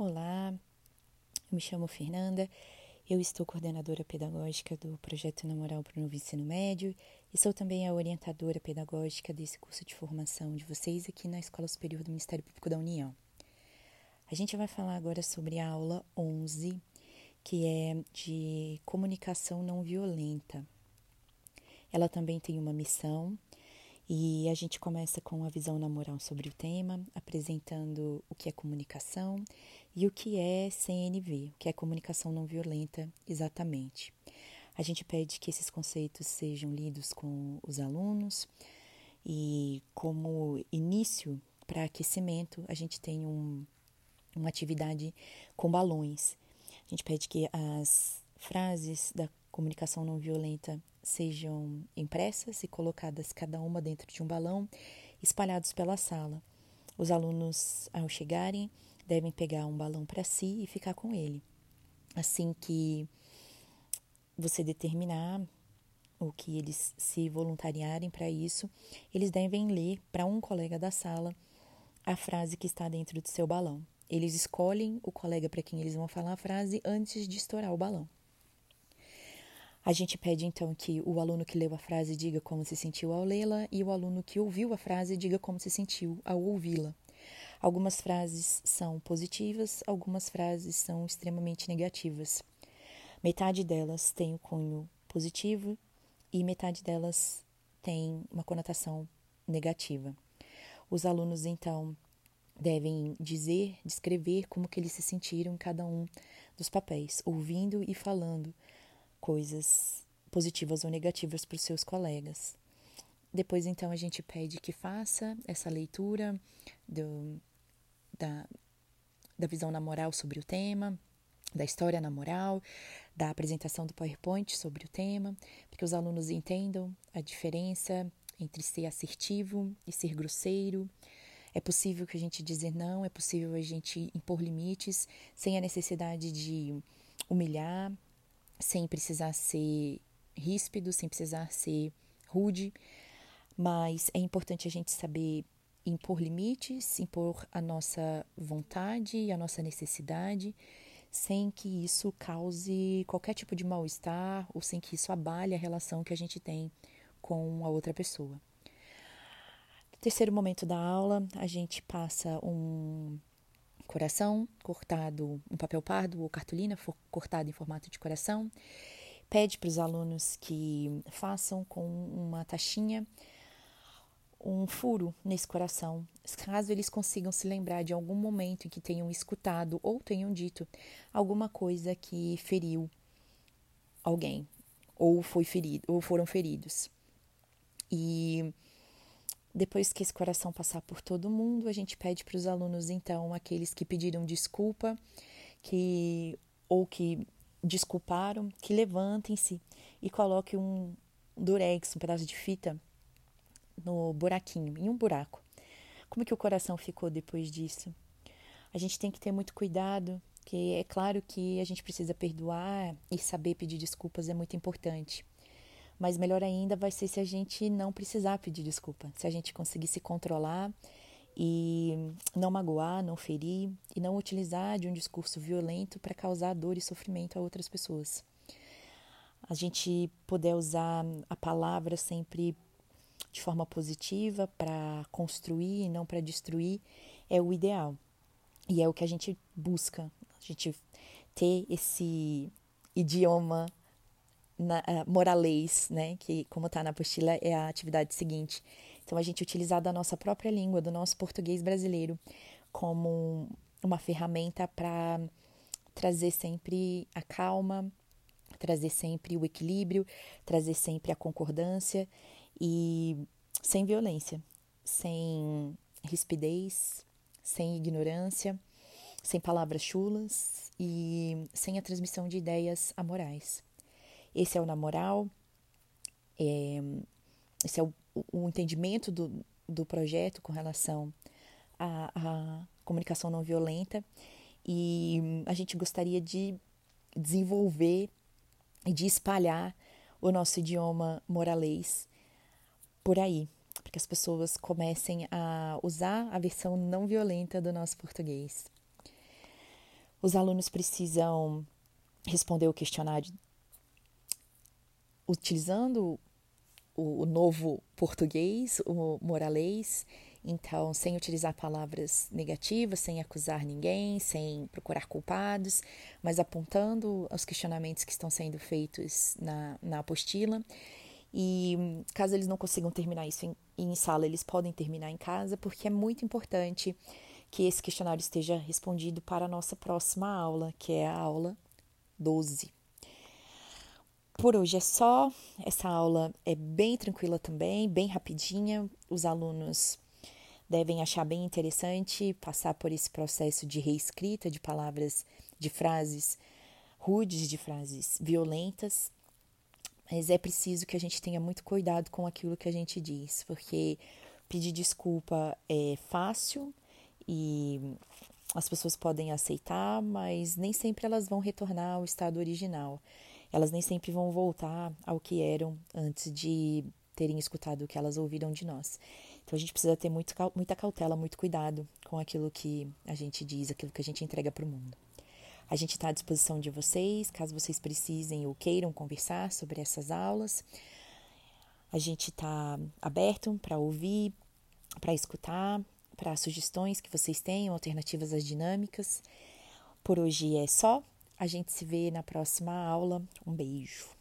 Olá, eu me chamo Fernanda, eu estou coordenadora pedagógica do projeto Namoral para o Novo Ensino Médio e sou também a orientadora pedagógica desse curso de formação de vocês aqui na Escola Superior do Ministério Público da União. A gente vai falar agora sobre a aula 11, que é de comunicação não violenta. Ela também tem uma missão e a gente começa com a visão na moral sobre o tema, apresentando o que é comunicação e o que é CNV, o que é comunicação não violenta exatamente. A gente pede que esses conceitos sejam lidos com os alunos e como início para aquecimento, a gente tem um, uma atividade com balões. A gente pede que as frases da comunicação não violenta sejam impressas e colocadas cada uma dentro de um balão, espalhados pela sala. Os alunos, ao chegarem, devem pegar um balão para si e ficar com ele. Assim que você determinar o que eles se voluntariarem para isso, eles devem ler para um colega da sala a frase que está dentro do seu balão. Eles escolhem o colega para quem eles vão falar a frase antes de estourar o balão. A gente pede então que o aluno que leu a frase diga como se sentiu ao lê-la e o aluno que ouviu a frase diga como se sentiu ao ouvi-la. Algumas frases são positivas, algumas frases são extremamente negativas. Metade delas tem o cunho positivo e metade delas tem uma conotação negativa. Os alunos então devem dizer, descrever como que eles se sentiram em cada um dos papéis, ouvindo e falando coisas positivas ou negativas para os seus colegas. Depois, então, a gente pede que faça essa leitura do, da, da visão na moral sobre o tema, da história na moral, da apresentação do PowerPoint sobre o tema, para que os alunos entendam a diferença entre ser assertivo e ser grosseiro. É possível que a gente dizer não, é possível a gente impor limites sem a necessidade de humilhar, sem precisar ser ríspido, sem precisar ser rude, mas é importante a gente saber impor limites, impor a nossa vontade e a nossa necessidade, sem que isso cause qualquer tipo de mal-estar ou sem que isso abale a relação que a gente tem com a outra pessoa. No terceiro momento da aula, a gente passa um coração cortado, um papel pardo ou cartolina cortado em formato de coração. Pede para os alunos que façam com uma taxinha um furo nesse coração, caso eles consigam se lembrar de algum momento em que tenham escutado ou tenham dito alguma coisa que feriu alguém ou foi ferido ou foram feridos. E depois que esse coração passar por todo mundo, a gente pede para os alunos, então, aqueles que pediram desculpa, que ou que desculparam, que levantem-se e coloquem um durex, um pedaço de fita, no buraquinho, em um buraco. Como que o coração ficou depois disso? A gente tem que ter muito cuidado, que é claro que a gente precisa perdoar e saber pedir desculpas é muito importante. Mas melhor ainda vai ser se a gente não precisar pedir desculpa, se a gente conseguir se controlar e não magoar, não ferir e não utilizar de um discurso violento para causar dor e sofrimento a outras pessoas. A gente puder usar a palavra sempre de forma positiva para construir e não para destruir é o ideal. E é o que a gente busca, a gente ter esse idioma na, uh, né, que como está na apostila é a atividade seguinte. Então a gente utilizar da nossa própria língua, do nosso português brasileiro, como uma ferramenta para trazer sempre a calma, trazer sempre o equilíbrio, trazer sempre a concordância e sem violência, sem rispidez, sem ignorância, sem palavras chulas e sem a transmissão de ideias amorais. Esse é o namoral, é, esse é o, o entendimento do, do projeto com relação à, à comunicação não violenta e a gente gostaria de desenvolver e de espalhar o nosso idioma moralês por aí, para que as pessoas comecem a usar a versão não violenta do nosso português. Os alunos precisam responder o questionário utilizando o, novo português, o moralês, então, sem utilizar palavras negativas, sem acusar ninguém, sem procurar culpados, mas apontando os questionamentos que estão sendo feitos na, na apostila. E caso eles não consigam terminar isso em, em sala, eles podem terminar em casa, porque é muito importante que esse questionário esteja respondido para a nossa próxima aula, que é a aula 12. Por hoje é só. Essa aula é bem tranquila também, bem rapidinha. Os alunos devem achar bem interessante passar por esse processo de reescrita de palavras, de frases rudes, de frases violentas. Mas é preciso que a gente tenha muito cuidado com aquilo que a gente diz, porque pedir desculpa é fácil e as pessoas podem aceitar, mas nem sempre elas vão retornar ao estado original. Elas nem sempre vão voltar ao que eram antes de terem escutado o que elas ouviram de nós. Então a gente precisa ter muito, muita cautela, muito cuidado com aquilo que a gente diz, aquilo que a gente entrega para o mundo. A gente está à disposição de vocês, caso vocês precisem ou queiram conversar sobre essas aulas. A gente está aberto para ouvir, para escutar, para sugestões que vocês tenham, alternativas às dinâmicas. Por hoje é só. A gente se vê na próxima aula. Um beijo.